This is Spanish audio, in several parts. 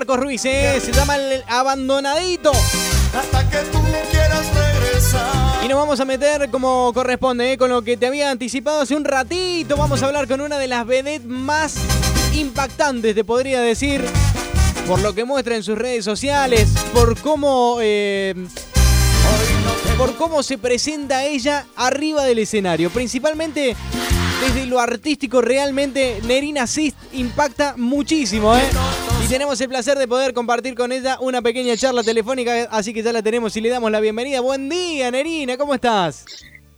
Marcos Ruiz, ¿eh? se llama El Abandonadito. Hasta que tú quieras regresar. Y nos vamos a meter como corresponde, ¿eh? con lo que te había anticipado hace un ratito. Vamos a hablar con una de las vedettes más impactantes, te podría decir, por lo que muestra en sus redes sociales, por cómo, eh, por cómo se presenta ella arriba del escenario. Principalmente desde lo artístico, realmente Nerina Sist impacta muchísimo, ¿eh? Tenemos el placer de poder compartir con ella una pequeña charla telefónica, así que ya la tenemos y le damos la bienvenida. Buen día, Nerina, ¿cómo estás?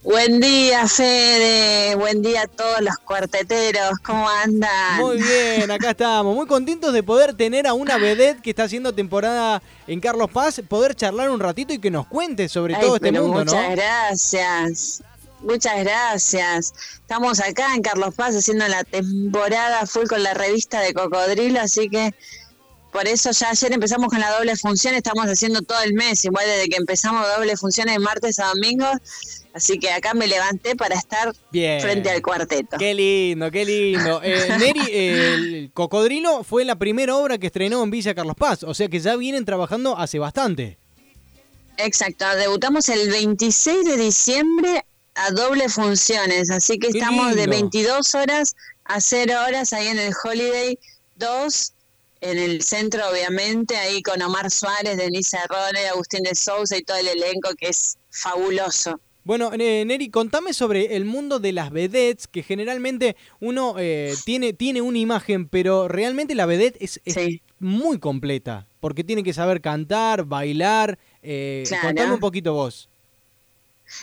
Buen día, Fede. Buen día a todos los cuarteteros. ¿Cómo andan? Muy bien, acá estamos. Muy contentos de poder tener a una vedette que está haciendo temporada en Carlos Paz, poder charlar un ratito y que nos cuente sobre Ay, todo este mundo, muchas ¿no? gracias. Muchas gracias. Estamos acá en Carlos Paz haciendo la temporada full con la revista de Cocodrilo, así que por eso ya ayer empezamos con la doble función, estamos haciendo todo el mes, igual desde que empezamos doble funciones de martes a domingo, así que acá me levanté para estar Bien. frente al cuarteto. Qué lindo, qué lindo. Eh, Neri, eh, el Cocodrilo fue la primera obra que estrenó en Villa Carlos Paz, o sea que ya vienen trabajando hace bastante. Exacto, debutamos el 26 de diciembre a doble funciones, así que Qué estamos de lindo. 22 horas a 0 horas ahí en el Holiday 2, en el centro obviamente, ahí con Omar Suárez, Denise Arrone, Agustín de Sousa y todo el elenco que es fabuloso. Bueno, eh, Neri, contame sobre el mundo de las vedettes, que generalmente uno eh, tiene, tiene una imagen, pero realmente la vedette es, es Sí. muy completa, porque tiene que saber cantar, bailar. Eh, Claro. Contame un poquito vos.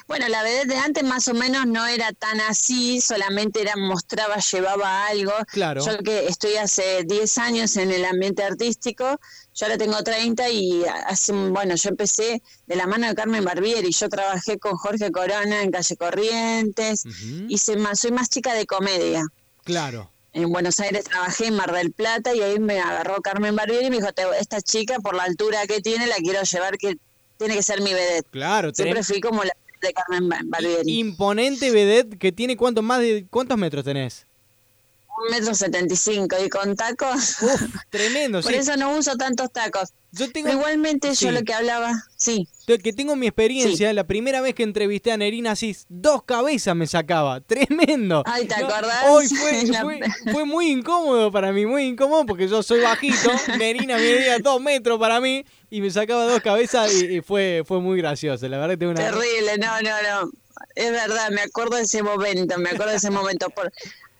Bueno, la vedette de antes más o menos no era tan así, solamente era mostraba, llevaba algo. Claro. Yo que estoy hace 10 años en el ambiente artístico, yo ahora tengo 30 y hace, bueno, yo empecé de la mano de Carmen Barbieri, yo trabajé con Jorge Corona en Calle Corrientes, Ujú. hice más, soy más chica de comedia. Claro. En Buenos Aires trabajé en Mar del Plata y ahí me agarró Carmen Barbieri y me dijo, "Te- esta chica por la altura que tiene la quiero llevar, que tiene que ser mi vedette. Claro, Siempre tenés- fui como la de Carmen Barbieri. imponente vedette que tiene cuánto más de cuántos metros tenés. Un metro setenta y cinco y con tacos. Uf, tremendo, Por sí. eso no uso tantos tacos. Yo tengo igualmente Sí. yo lo que hablaba, sí, que tengo mi experiencia, la primera vez que entrevisté a Nerina Cis, dos cabezas me sacaba, tremendo. Ay, ¿te acordás? Hoy fue, La- fue, fue muy incómodo para mí, muy incómodo porque yo soy bajito, Nerina medía dos metros para mí y me sacaba dos cabezas y, y fue, fue muy gracioso, la verdad que tengo una... terrible, no, no, no. Es verdad, me acuerdo de ese momento, me acuerdo de ese momento. Por,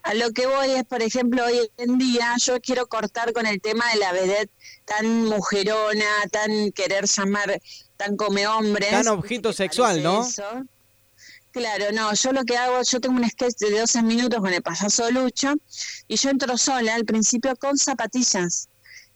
a lo que voy es, por ejemplo, hoy en día yo quiero cortar con el tema de la vedette tan mujerona, tan querer llamar, tan come hombres. Tan objeto ¿Te sexual, ¿no? eso? Claro, no, yo lo que hago, yo tengo un sketch de 12 minutos con el payaso Lucho y yo entro sola al principio con zapatillas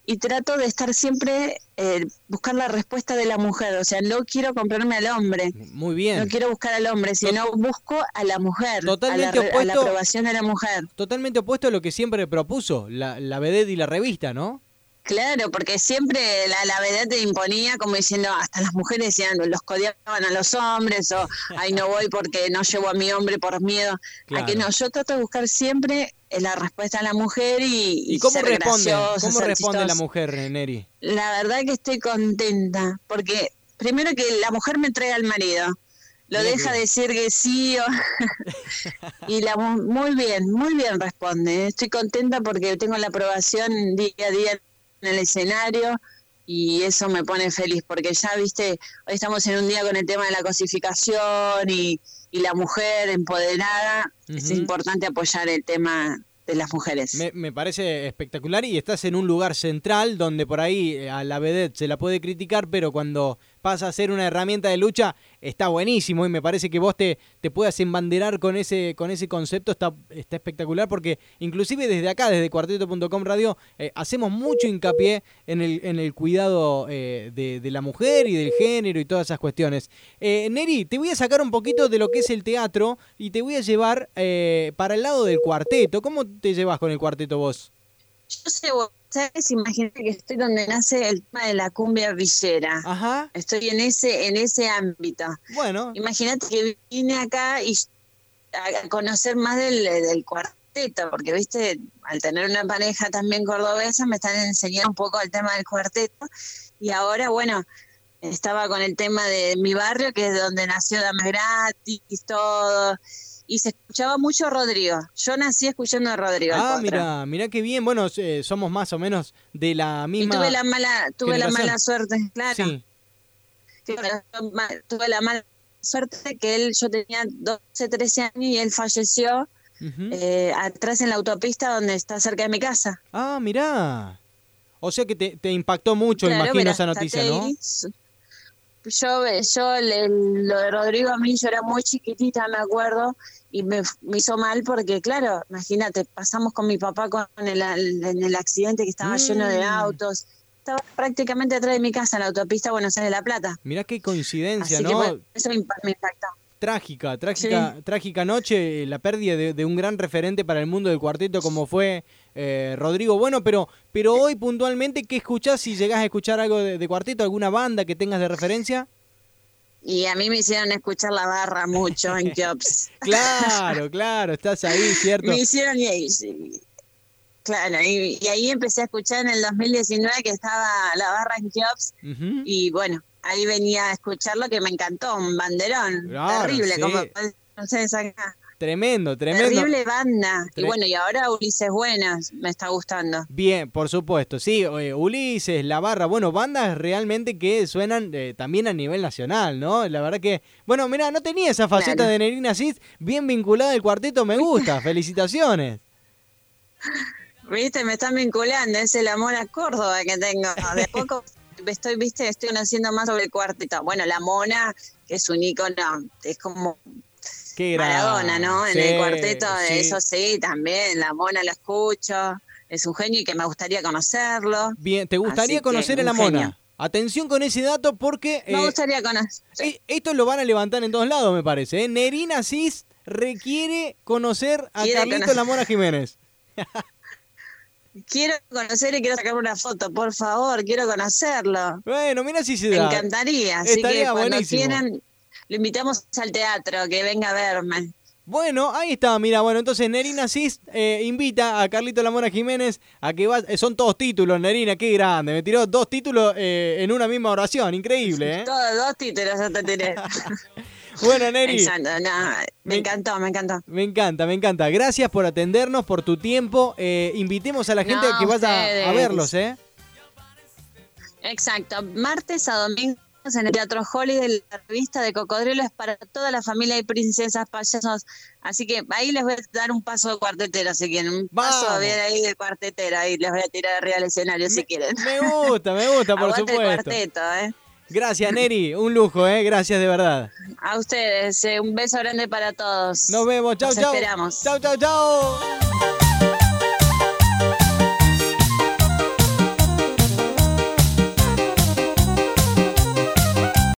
y trato de estar siempre, eh, buscar la respuesta de la mujer, o sea, no quiero comprarme al hombre. Muy bien. No quiero buscar al hombre, sino busco a la mujer, Totalmente a, la, re- a la opuesto. aprobación de la mujer. Totalmente opuesto a lo que siempre propuso la, la vedette y la revista, ¿no? Claro, porque siempre la, la vedette te imponía como diciendo, hasta las mujeres decían, los codiaban a los hombres, o ay, no voy porque no llevo a mi hombre por miedo. A que Claro. no, yo trato de buscar siempre eh, la respuesta a la mujer y, ¿Y cómo ser responde? graciosa, ¿Cómo responde la mujer, Neri? La verdad que estoy contenta, porque primero que la mujer me entrega al marido, lo deja decir que sí o... y la mu- muy bien, muy bien responde. Estoy contenta porque tengo la aprobación día a día en el escenario y eso me pone feliz porque ya viste, hoy estamos en un día con el tema de la cosificación y, y la mujer empoderada. Es Ujú. importante apoyar el tema de las mujeres. Me, me parece espectacular y estás en un lugar central donde por ahí eh, a la vedette se la puede criticar, pero cuando pasa a ser una herramienta de lucha está buenísimo y me parece que vos te, te puedas embanderar con ese, con ese concepto está, está espectacular porque inclusive desde acá, desde cuarteto.com radio, eh, hacemos mucho hincapié en el, en el cuidado eh, de, la mujer y del género y todas esas cuestiones. Eh, Neri, te voy a sacar un poquito de lo que es el teatro y te voy a llevar eh, para el lado del cuarteto. ¿Cómo te llevas con el cuarteto vos? Yo sé, vos sabes, imagínate que estoy donde nace el tema de la cumbia villera. Ajá, Estoy en ese, en ese ámbito. bueno, Imagínate que vine acá y a conocer más del, del cuarteto cuarteto, porque viste, al tener una pareja también cordobesa, me están enseñando un poco el tema del cuarteto. Y ahora, bueno, estaba con el tema de mi barrio, que es donde nació Dame Gratis, todo. Y se escuchaba mucho Rodrigo. Yo nací escuchando a Rodrigo. Ah, mira, mira qué bien. Bueno, eh, somos más o menos de la misma. Y tuve la mala, tuve la mala suerte, claro. Sí. Tuve la mala suerte que él, yo tenía 12, 13 años y él falleció eh, atrás en la autopista donde está cerca de mi casa. Ah, mirá. O sea que te, te impactó mucho, imagino, esa noticia, ¿no? Yo, yo lo de Rodrigo a mí yo era muy chiquitita, me acuerdo, y me, hizo mal porque, claro, imagínate, pasamos con mi papá con el, en el accidente que estaba lleno de mm. autos. Estaba prácticamente atrás de mi casa en la autopista Buenos Aires de La Plata. Mirá qué coincidencia, ¿no? eso me impactó. Trágica, trágica, trágica noche, la pérdida de, un gran referente para el mundo del cuarteto como fue eh, Rodrigo. Bueno, pero, pero hoy puntualmente, ¿qué escuchás si llegás a escuchar algo de, cuarteto, alguna banda que tengas de referencia? Y a mí me hicieron escuchar la barra mucho en Jobs. claro, claro, estás ahí, ¿cierto? Me hicieron y, claro, y, ahí empecé a escuchar en el 2019 que estaba la barra en Jobs y bueno, ahí venía a escucharlo que me encantó, un banderón terrible, como no sé, acá. Tremendo, tremendo. Terrible banda. y bueno, y ahora Ulises Buenas me está gustando. Bien, por supuesto. Sí, eh, Ulises, La Barra, bueno, bandas realmente que suenan eh, también a nivel nacional, ¿no? La verdad que, bueno, mira, no tenía esa faceta de Nerina Cis bien vinculada al cuarteto, me gusta. Felicitaciones. Viste, me están vinculando, es el amor a Córdoba que tengo. De poco estoy, viste, estoy conociendo más sobre el cuarteto. Bueno, la mona, que es un icono, es como Qué Maradona, ¿no? En el cuarteto, de eso sí, también, la mona la escucho, es un genio y que me gustaría conocerlo. Bien, ¿te gustaría conocer a la mona? Atención con ese dato porque... Me eh, gustaría conocer. Eh, esto lo van a levantar en todos lados, me parece. ¿eh? Nerina Cis requiere conocer a Carlito La Mona Jiménez. quiero conocer y quiero sacar una foto, por favor, quiero conocerlo. Bueno, mira si se da. Me encantaría, así que cuando quieran lo invitamos al teatro, que venga a verme. Bueno, ahí está, mira, bueno, entonces Nerina Cis eh, invita a Carlito Lamora Jiménez a que va, eh, son todos títulos, Nerina, qué grande, me tiró dos títulos eh, en una misma oración, increíble, ¿eh? Todos, dos títulos ya te tiré. bueno, Neri. me, encantó, me encantó. Me encanta, me encanta. Gracias por atendernos, por tu tiempo. invitemos a la gente a que vaya a verlos, ¿eh? Exacto, martes a domingo en el Teatro Holiday, la revista de Cocodrilo es para toda la familia y princesas, payasos. Así que ahí les voy a dar un paso de cuartetero si quieren. Un paso ahí de cuartetero. Ahí les voy a tirar arriba del escenario si quieren. Me gusta, me gusta, por supuesto. cuarteto, ¿eh? Gracias, Neri. Un lujo, ¿eh? Gracias de verdad. A ustedes. Eh, un beso grande para todos. Nos vemos. Chau, Nos chau. esperamos. Chau, chau, chau.